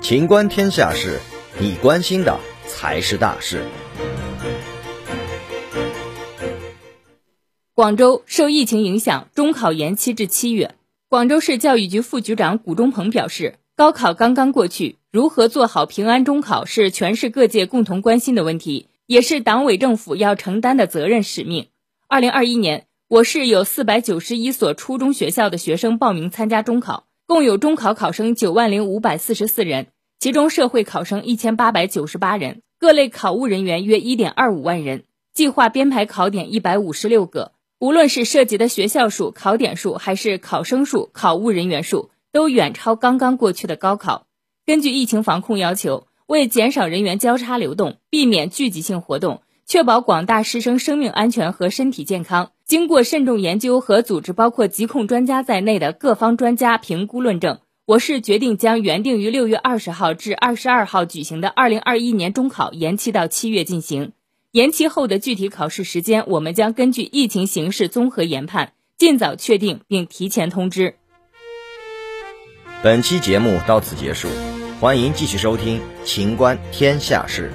情观天下事，你关心的才是大事。广州受疫情影响，中考延期至七月。广州市教育局副局长谷中鹏表示，高考刚刚过去，如何做好平安中考是全市各界共同关心的问题，也是党委政府要承担的责任使命。二零二一年，我市有四百九十一所初中学校的学生报名参加中考，共有中考考生九万零五百四十四人。其中社会考生一千八百九十八人，各类考务人员约一点二五万人，计划编排考点一百五十六个。无论是涉及的学校数、考点数，还是考生数、考务人员数，都远超刚刚过去的高考。根据疫情防控要求，为减少人员交叉流动，避免聚集性活动，确保广大师生生命安全和身体健康，经过慎重研究和组织包括疾控专家在内的各方专家评估论证。我市决定将原定于六月二十号至二十二号举行的二零二一年中考延期到七月进行。延期后的具体考试时间，我们将根据疫情形势综合研判，尽早确定并提前通知。本期节目到此结束，欢迎继续收听《秦观天下事》。